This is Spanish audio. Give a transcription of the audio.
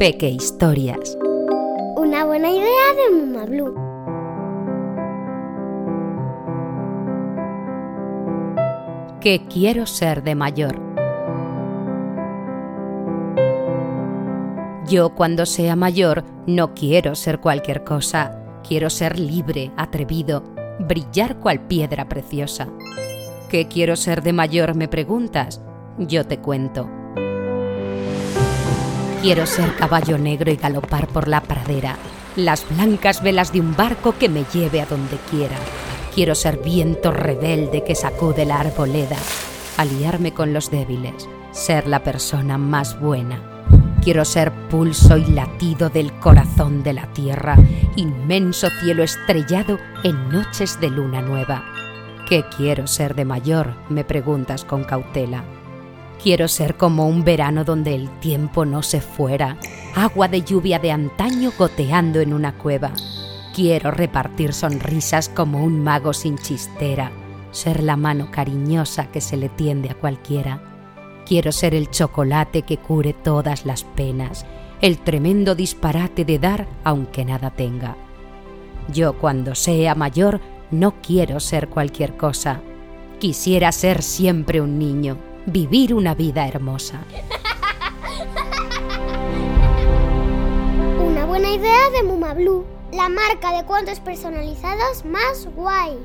Peque Historias. Una buena idea de Muma Blue. ¿Qué quiero ser de mayor? Yo cuando sea mayor no quiero ser cualquier cosa. Quiero ser libre, atrevido, brillar cual piedra preciosa. ¿Qué quiero ser de mayor? me preguntas. Yo te cuento. Quiero ser caballo negro y galopar por la pradera, las blancas velas de un barco que me lleve a donde quiera. Quiero ser viento rebelde que sacude la arboleda, aliarme con los débiles, ser la persona más buena. Quiero ser pulso y latido del corazón de la tierra, inmenso cielo estrellado en noches de luna nueva. ¿Qué quiero ser de mayor? me preguntas con cautela. Quiero ser como un verano donde el tiempo no se fuera, agua de lluvia de antaño goteando en una cueva. Quiero repartir sonrisas como un mago sin chistera, ser la mano cariñosa que se le tiende a cualquiera. Quiero ser el chocolate que cure todas las penas, el tremendo disparate de dar aunque nada tenga. Yo cuando sea mayor no quiero ser cualquier cosa. Quisiera ser siempre un niño vivir una vida hermosa. Una buena idea de Muma Blue, la marca de cuentos personalizados más guay.